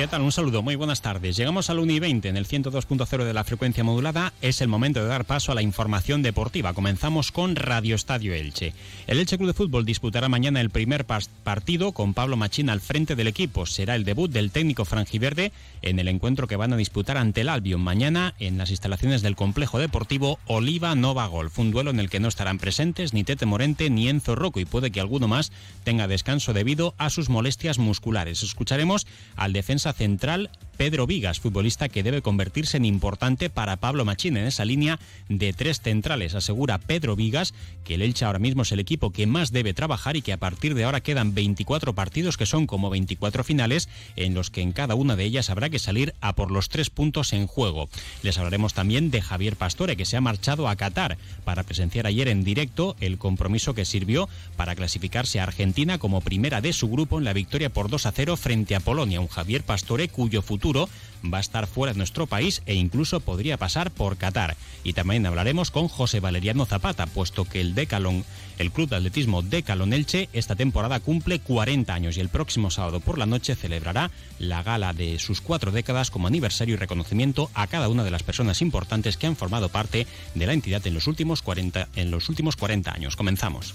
¿Qué tal? Un saludo, muy buenas tardes. Llegamos al 1 y 20 en el 102.0 de la frecuencia modulada. Es el momento de dar paso a la información deportiva. Comenzamos con Radio Estadio Elche. El Elche Club de Fútbol disputará mañana el primer partido con Pablo Machín al frente del equipo. Será el debut del técnico franjiverde en el encuentro que van a disputar ante el Albion mañana en las instalaciones del complejo deportivo Oliva Nova Golf. Un duelo en el que no estarán presentes ni Tete Morente ni Enzo Rocco y puede que alguno más tenga descanso debido a sus molestias musculares. Escucharemos al defensa central Pedro Vigas, futbolista que debe convertirse en importante para Pablo Machín en esa línea de tres centrales. Asegura Pedro Vigas que el Elche ahora mismo es el equipo que más debe trabajar y que a partir de ahora quedan 24 partidos que son como 24 finales en los que en cada una de ellas habrá que salir a por los tres puntos en juego. Les hablaremos también de Javier Pastore que se ha marchado a Qatar para presenciar ayer en directo el compromiso que sirvió para clasificarse a Argentina como primera de su grupo en la victoria por 2 a 0 frente a Polonia. Un Javier Pastore cuyo futuro va a estar fuera de nuestro país e incluso podría pasar por Qatar. Y también hablaremos con José Valeriano Zapata, puesto que el Decalón, el Club de Atletismo Decalón Elche, esta temporada cumple 40 años y el próximo sábado por la noche celebrará la gala de sus cuatro décadas como aniversario y reconocimiento a cada una de las personas importantes que han formado parte de la entidad en los últimos 40, en los últimos 40 años. Comenzamos.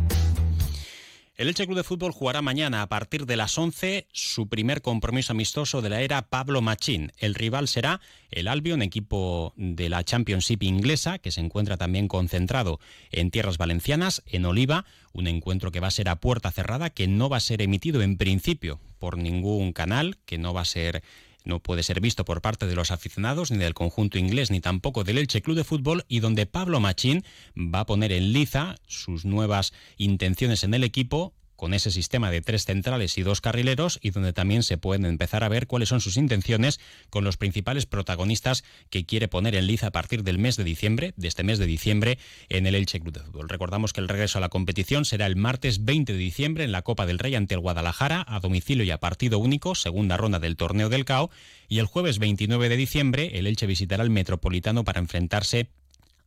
El Elche Club de Fútbol jugará mañana a partir de las 11 su primer compromiso amistoso de la era Pablo Machín. El rival será el Albion, equipo de la Championship inglesa, que se encuentra también concentrado en tierras valencianas, en Oliva, un encuentro que va a ser a puerta cerrada, que no va a ser emitido en principio por ningún canal, que no va a ser no puede ser visto por parte de los aficionados ni del conjunto inglés ni tampoco del Elche Club de Fútbol y donde Pablo Machín va a poner en liza sus nuevas intenciones en el equipo con ese sistema de tres centrales y dos carrileros y donde también se pueden empezar a ver cuáles son sus intenciones con los principales protagonistas que quiere poner en liza a partir del mes de diciembre, de este mes de diciembre, en el Elche Club de Fútbol. Recordamos que el regreso a la competición será el martes 20 de diciembre en la Copa del Rey ante el Guadalajara, a domicilio y a partido único, segunda ronda del torneo del CAO, y el jueves 29 de diciembre el Elche visitará el Metropolitano para enfrentarse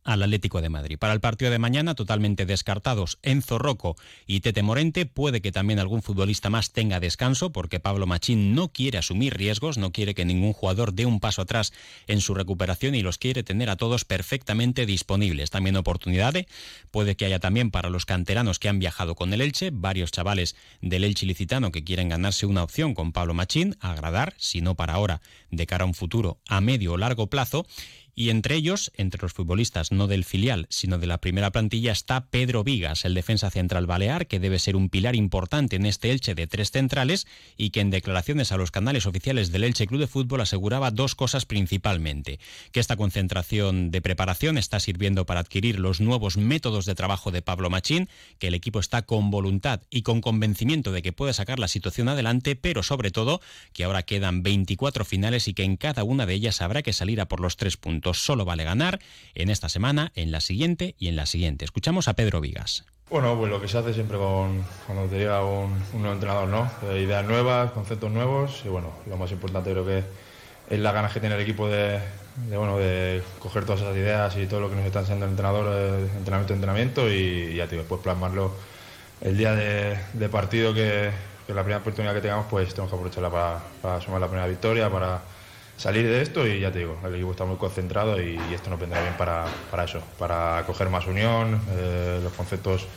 al Atlético de Madrid. Para el partido de mañana, totalmente descartados Enzo Rocco y Tete Morente. Puede que también algún futbolista más tenga descanso, porque Pablo Machín no quiere asumir riesgos, no quiere que ningún jugador dé un paso atrás en su recuperación y los quiere tener a todos perfectamente disponibles. También oportunidades, puede que haya también para los canteranos que han viajado con el Elche, varios chavales del Elche licitano que quieren ganarse una opción con Pablo Machín, agradar, si no para ahora, de cara a un futuro a medio o largo plazo y entre ellos, entre los futbolistas no del filial, sino de la primera plantilla, está Pedro Vigas, el defensa central balear, que debe ser un pilar importante en este Elche de tres centrales y que en declaraciones a los canales oficiales del Elche Club de Fútbol aseguraba dos cosas principalmente, que esta concentración de preparación está sirviendo para adquirir los nuevos métodos de trabajo de Pablo Machín, que el equipo está con voluntad y con convencimiento de que puede sacar la situación adelante, pero sobre todo que ahora quedan 24 finales y que en cada una de ellas habrá que salir a por los tres puntos solo vale ganar en esta semana, en la siguiente y en la siguiente. Escuchamos a Pedro Vigas. Bueno, pues lo que se hace siempre con, cuando te llega un, nuevo entrenador, ¿no? Eh, ideas nuevas, conceptos nuevos y bueno, lo más importante creo que es la ganas que tiene el equipo de, bueno, de coger todas esas ideas y todo lo que nos está enseñando el entrenador, eh, entrenamiento, entrenamiento y, ya después plasmarlo el día de, partido que, que, la primera oportunidad que tengamos pues tenemos que aprovecharla para, para sumar la primera victoria, para salir de esto y ya te digo, el equipo está muy concentrado y, esto nos vendrá bien para, eso, para coger más unión, eh, los conceptos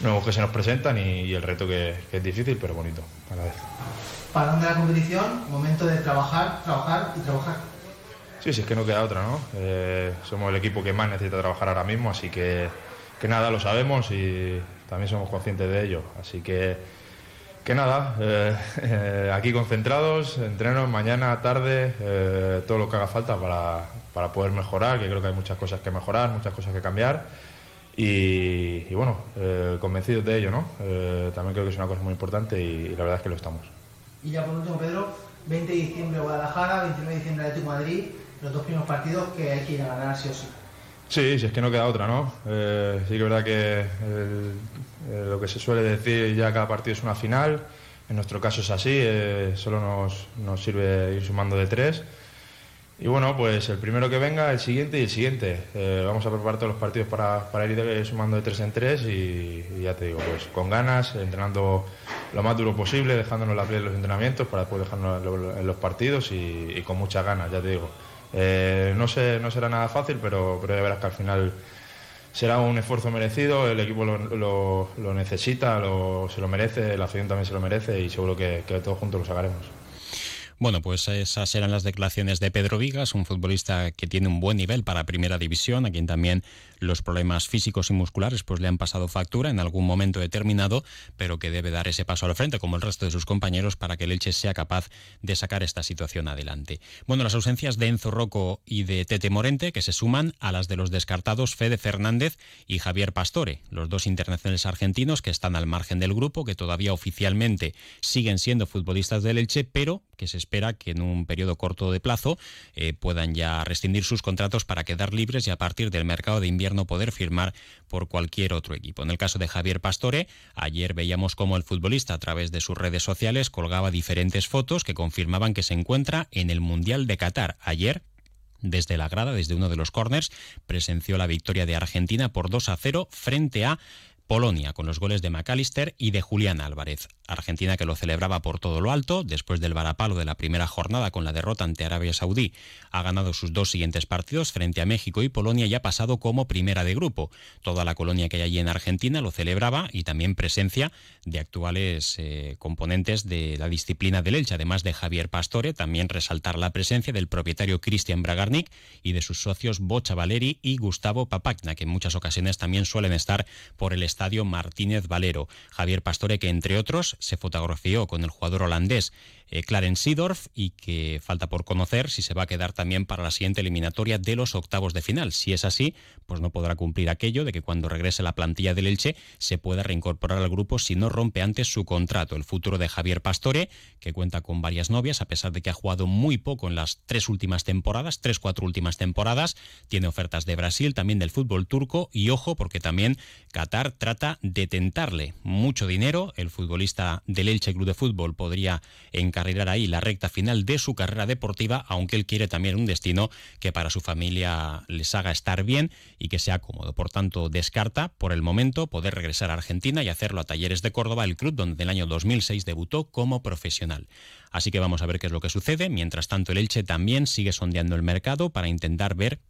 nuevos que se nos presentan y, el reto que, es difícil pero bonito a la vez. Para de la competición, momento de trabajar, trabajar y trabajar. Sí, sí, es que no queda otra, ¿no? Eh, somos el equipo que más necesita trabajar ahora mismo, así que, que nada, lo sabemos y también somos conscientes de ello. Así que que nada, eh, eh, aquí concentrados, entrenos mañana, tarde, eh, todo lo que haga falta para, poder mejorar, que creo que hay muchas cosas que mejorar, muchas cosas que cambiar. y, bueno, convencidos de ello, ¿no? También creo que es una cosa muy importante y, la verdad es que lo estamos. Y ya por último, Pedro, 20 de diciembre Guadalajara, 29 de diciembre Atlético Madrid, los dos primeros partidos que hay que ir a ganar sí o sí. Sí, si es que no queda otra, ¿no? Sí que es verdad que lo que se suele decir ya cada partido es una final, en nuestro caso es así, solo nos, nos sirve ir sumando de tres. Y bueno, pues el primero que venga, el siguiente y el siguiente. Eh, vamos a preparar todos los partidos para, para ir sumando de tres en tres y, ya te digo, pues con ganas, entrenando lo más duro posible, dejándonos la piel en los entrenamientos para después dejarnos en los partidos y, con muchas ganas, ya te digo. Eh, no, sé, no será nada fácil, pero, pero ya verás que al final será un esfuerzo merecido, el equipo lo, lo, necesita, se lo merece, la afición también se lo merece y seguro que, que todos juntos lo sacaremos. Bueno, pues esas eran las declaraciones de Pedro Vigas, un futbolista que tiene un buen nivel para primera división, a quien también los problemas físicos y musculares pues le han pasado factura en algún momento determinado, pero que debe dar ese paso al frente como el resto de sus compañeros para que el Elche sea capaz de sacar esta situación adelante. Bueno, las ausencias de Enzo Rocco y de Tete Morente que se suman a las de los descartados Fede Fernández y Javier Pastore, los dos internacionales argentinos que están al margen del grupo, que todavía oficialmente siguen siendo futbolistas del Elche, pero que se espera que en un periodo corto de plazo eh, puedan ya rescindir sus contratos para quedar libres y a partir del mercado de invierno poder firmar por cualquier otro equipo. En el caso de Javier Pastore, ayer veíamos cómo el futbolista a través de sus redes sociales colgaba diferentes fotos que confirmaban que se encuentra en el Mundial de Qatar. Ayer, desde la grada, desde uno de los corners, presenció la victoria de Argentina por 2 a 0 frente a Polonia con los goles de McAllister y de Julián Álvarez. Argentina que lo celebraba por todo lo alto, después del varapalo de la primera jornada con la derrota ante Arabia Saudí, ha ganado sus dos siguientes partidos frente a México y Polonia y ha pasado como primera de grupo. Toda la colonia que hay allí en Argentina lo celebraba y también presencia de actuales eh, componentes de la disciplina del Elche, además de Javier Pastore, también resaltar la presencia del propietario Cristian Bragarnik y de sus socios Bocha Valeri y Gustavo Papagna, que en muchas ocasiones también suelen estar por el Estadio Martínez Valero. Javier Pastore, que entre otros se fotografió con el jugador holandés eh, Clarence Seedorf y que falta por conocer si se va a quedar también para la siguiente eliminatoria de los octavos de final. Si es así, pues no podrá cumplir aquello de que cuando regrese la plantilla del Elche se pueda reincorporar al grupo si no rompe antes su contrato. El futuro de Javier Pastore, que cuenta con varias novias, a pesar de que ha jugado muy poco en las tres últimas temporadas, tres, cuatro últimas temporadas, tiene ofertas de Brasil, también del fútbol turco y ojo porque también Qatar trata de tentarle mucho dinero. El futbolista del Elche Club de Fútbol podría encargar arreglar ahí la recta final de su carrera deportiva, aunque él quiere también un destino que para su familia les haga estar bien y que sea cómodo. Por tanto, descarta por el momento poder regresar a Argentina y hacerlo a Talleres de Córdoba, el club donde en el año 2006 debutó como profesional. Así que vamos a ver qué es lo que sucede. Mientras tanto, el Elche también sigue sondeando el mercado para intentar ver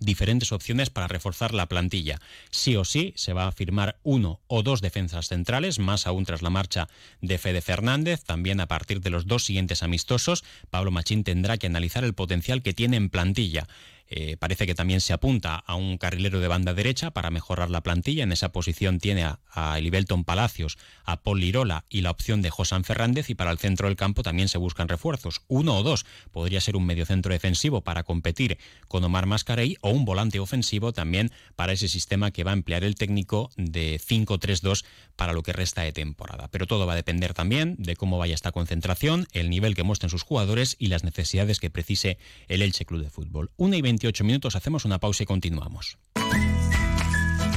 diferentes opciones para reforzar la plantilla. Sí o sí se va a firmar uno o dos defensas centrales, más aún tras la marcha de Fede Fernández. También a partir de los dos siguientes amistosos, Pablo Machín tendrá que analizar el potencial que tiene en plantilla. Eh, parece que también se apunta a un carrilero de banda derecha para mejorar la plantilla. En esa posición tiene a, a Palacios, a Paul Lirola y la opción de Josán Fernández. Y para el centro del campo también se buscan refuerzos. Uno o dos. Podría ser un mediocentro defensivo para competir con Omar Mascarey o un volante ofensivo también para ese sistema que va a emplear el técnico de 5-3-2 para lo que resta de temporada. Pero todo va a depender también de cómo vaya esta concentración, el nivel que muestren sus jugadores y las necesidades que precise el Elche Club de Fútbol. Una y 28 minutos, hacemos una pausa y continuamos.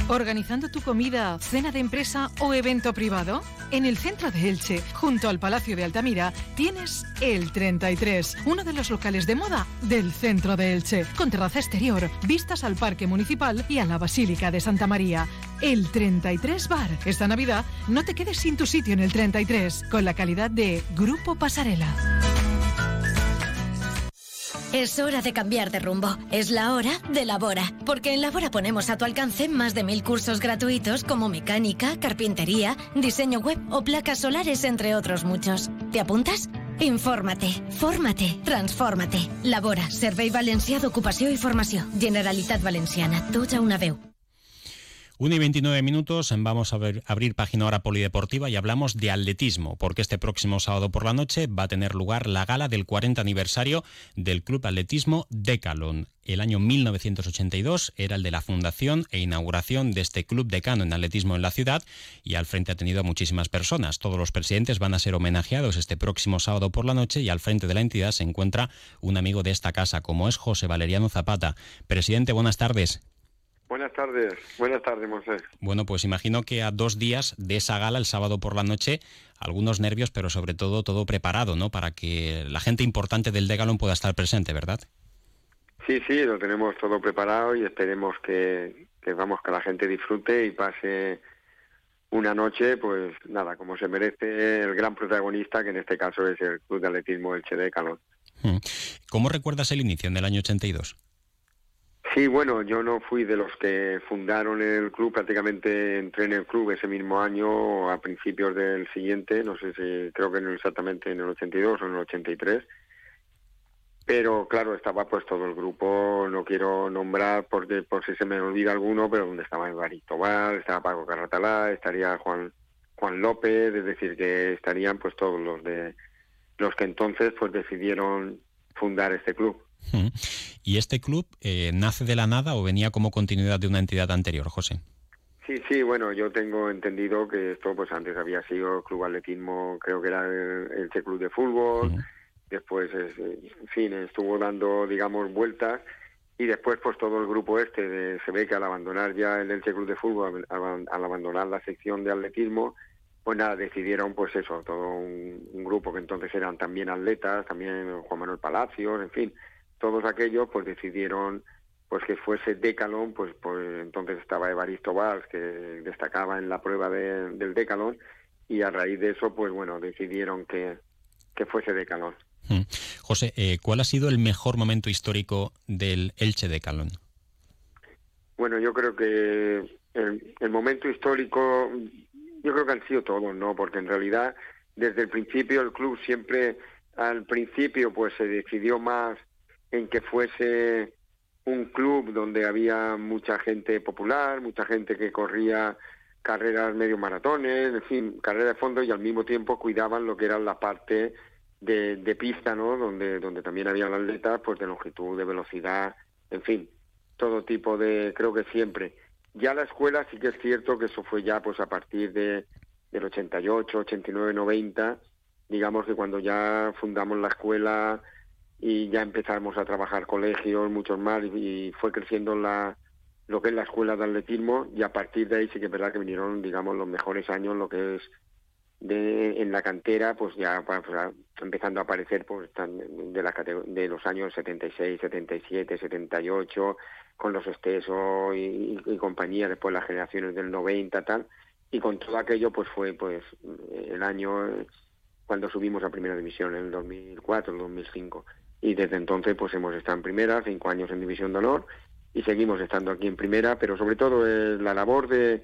¿Organizando tu comida, cena de empresa o evento privado? En el centro de Elche, junto al Palacio de Altamira, tienes el 33, uno de los locales de moda del centro de Elche, con terraza exterior, vistas al Parque Municipal y a la Basílica de Santa María. El 33 Bar. Esta Navidad no te quedes sin tu sitio en el 33, con la calidad de Grupo Pasarela. Es hora de cambiar de rumbo. Es la hora de Labora. Porque en Labora ponemos a tu alcance más de mil cursos gratuitos como mecánica, carpintería, diseño web o placas solares, entre otros muchos. ¿Te apuntas? Infórmate, fórmate, transfórmate. Labora, Servei Valencià d'Ocupació i Formació. Generalitat Valenciana. ja una veu. 1 y 29 minutos, vamos a abrir página hora polideportiva y hablamos de atletismo, porque este próximo sábado por la noche va a tener lugar la gala del 40 aniversario del Club Atletismo Decalon. El año 1982 era el de la fundación e inauguración de este club decano en atletismo en la ciudad y al frente ha tenido a muchísimas personas. Todos los presidentes van a ser homenajeados este próximo sábado por la noche y al frente de la entidad se encuentra un amigo de esta casa, como es José Valeriano Zapata. Presidente, buenas tardes. Buenas tardes, buenas tardes, José. Bueno, pues imagino que a dos días de esa gala, el sábado por la noche, algunos nervios, pero sobre todo todo preparado, ¿no? Para que la gente importante del Degalon pueda estar presente, ¿verdad? Sí, sí, lo tenemos todo preparado y esperemos que, vamos, que la gente disfrute y pase una noche, pues nada, como se merece el gran protagonista, que en este caso es el Club de Atletismo Elche Decalón. Hmm. ¿Cómo recuerdas el inicio en el año 82? Sí, bueno, yo no fui de los que fundaron el club, prácticamente entré en el club ese mismo año a principios del siguiente, no sé si creo que exactamente en el 82 o en el 83. Pero claro, estaba pues todo el grupo, no quiero nombrar porque por si se me olvida alguno, pero donde estaba Evaristo Val, estaba Paco Carratalá, estaría Juan Juan López, es decir, que estarían pues todos los de los que entonces pues decidieron fundar este club. ¿Y este club eh, nace de la nada o venía como continuidad de una entidad anterior, José? Sí, sí, bueno, yo tengo entendido que esto pues antes había sido Club Atletismo, creo que era el, Club de Fútbol, después, en fin, estuvo dando, digamos, vueltas. Y después pues todo el grupo este se ve que al abandonar ya el Elche Club de Fútbol, al, abandonar la sección de atletismo, pues nada, decidieron pues eso, todo un, un, grupo que entonces eran también atletas, también Juan Manuel Palacios, en fin, todos aquellos pues decidieron pues que fuese Decalón, pues, pues entonces estaba Evaristo Valls, que destacaba en la prueba del Decalón, y a raíz de eso, pues bueno, decidieron que, que fuese Decalón. Hmm. José, eh, ¿cuál ha sido el mejor momento histórico del Elche Decalón? Bueno, yo creo que el, el momento histórico, yo creo que han sido todos, ¿no? Porque en realidad, desde el principio, el club siempre, al principio, pues se decidió más en que fuese un club donde había mucha gente popular, mucha gente que corría carreras medio maratones, en fin, carreras de fondo y al mismo tiempo cuidaban lo que era la parte de, de pista, ¿no? Donde, donde también había atletas pues de longitud, de velocidad, en fin, todo tipo de, creo que siempre. Ya la escuela sí que es cierto que eso fue ya pues a partir de del 88, 89, 90, digamos que cuando ya fundamos la escuela y ya empezamos a trabajar colegios, muchos más, y, fue creciendo la, lo que es la escuela de atletismo y a partir de ahí sí que es verdad que vinieron, digamos, los mejores años, lo que es de, en la cantera, pues ya pues, empezando a aparecer pues de, la, de los años 76, 77, 78, con los Esteso y, y, compañía, después las generaciones del 90, tal, y con todo aquello pues fue pues el año cuando subimos a primera división en el 2004, el 2005 y desde entonces pues hemos estado en primera, cinco años en división de honor y seguimos estando aquí en primera, pero sobre todo es la labor de,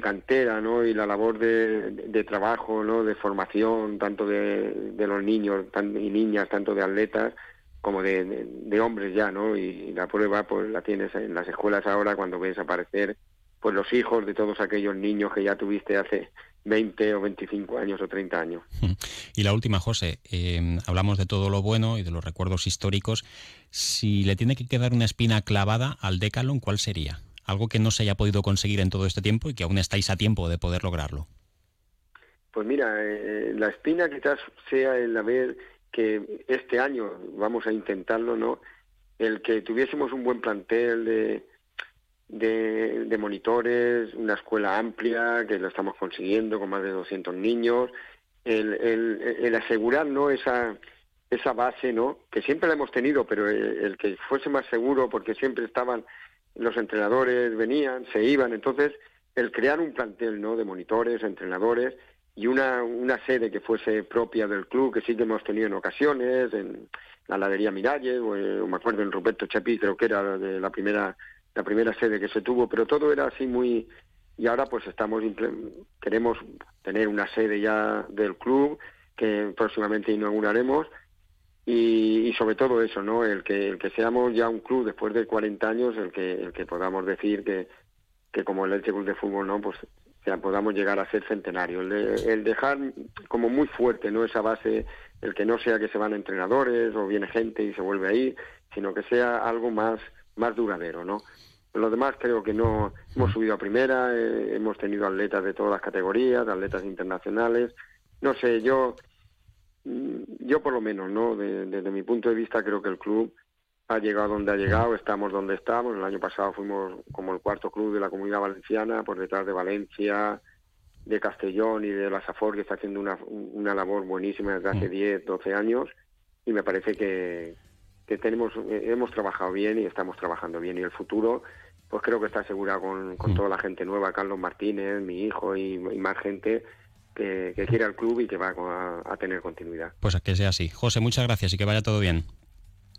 cantera, ¿no? Y la labor de, de, trabajo, ¿no? De formación, tanto de, de los niños y niñas, tanto de atletas como de, de, hombres ya, ¿no? Y la prueba pues la tienes en las escuelas ahora cuando ves aparecer pues los hijos de todos aquellos niños que ya tuviste hace 20 o 25 años o 30 años. Y la última, José, em, hablamos de todo lo bueno y de los recuerdos históricos. Si le tiene que quedar una espina clavada al Decalon, ¿cuál sería? Algo que no se haya podido conseguir en todo este tiempo y que aún estáis a tiempo de poder lograrlo. Pues mira, eh, la espina quizás sea el haber que este año vamos a intentarlo, ¿no? El que tuviésemos un buen plantel de, de, monitores, una escuela amplia, que lo estamos consiguiendo con más de 200 niños, el, el, asegurar ¿no? esa, esa base, ¿no? que siempre la hemos tenido, pero el, que fuese más seguro, porque siempre estaban los entrenadores, venían, se iban, entonces el crear un plantel ¿no? de monitores, entrenadores, y una, una sede que fuese propia del club, que sí que hemos tenido en ocasiones, en la ladería Miralles, o, o me acuerdo en Roberto Chapí, creo que era de la primera la primera sede que se tuvo, pero todo era así muy y ahora pues estamos queremos tener una sede ya del club que próximamente inauguraremos y, y, sobre todo eso, ¿no? El que el que seamos ya un club después de 40 años, el que el que podamos decir que que como el Elche Club de Fútbol, ¿no? Pues podamos llegar a ser centenario. El, dejar como muy fuerte, ¿no? Esa base, el que no sea que se van entrenadores o viene gente y se vuelve ahí, sino que sea algo más, más duradero, ¿no? Lo demás creo que no hemos subido a primera, eh, hemos tenido atletas de todas las categorías, atletas internacionales. No sé, yo, mm, yo por lo menos, ¿no? desde mi punto de vista creo que el club ha llegado donde ha llegado, estamos donde estamos. El año pasado fuimos como el cuarto club de la comunidad valenciana, por detrás de Valencia, de Castellón y de la Safor, que está haciendo una, una labor buenísima desde hace 10, mm. 12 años. Y me parece que, que tenemos, hemos trabajado bien y estamos trabajando bien. Y el futuro, pues creo que está asegurado con, con mm. toda la gente nueva, Carlos Martínez, mi hijo y, más gente. Que, que quiere al club y que va a, a tener continuidad. Pues que sea así. José, muchas gracias y que vaya todo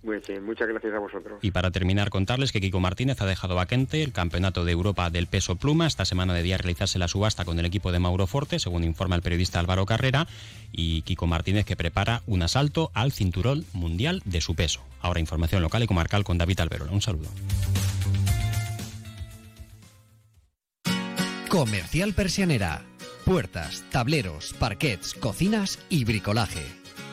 bien muchas gracias a vosotros. Y para terminar, contarles que Kiko Martínez ha dejado vacante el Campeonato de Europa del Peso Pluma. Esta semana debía realizarse la subasta con el equipo de Mauro Forte, según informa el periodista Álvaro Carrera. Y Kiko Martínez que prepara un asalto al cinturón mundial de su peso. Ahora información local y comarcal con David Alberola. Un saludo. Comercial Persianera. Puertas, tableros, parquets, cocinas y bricolaje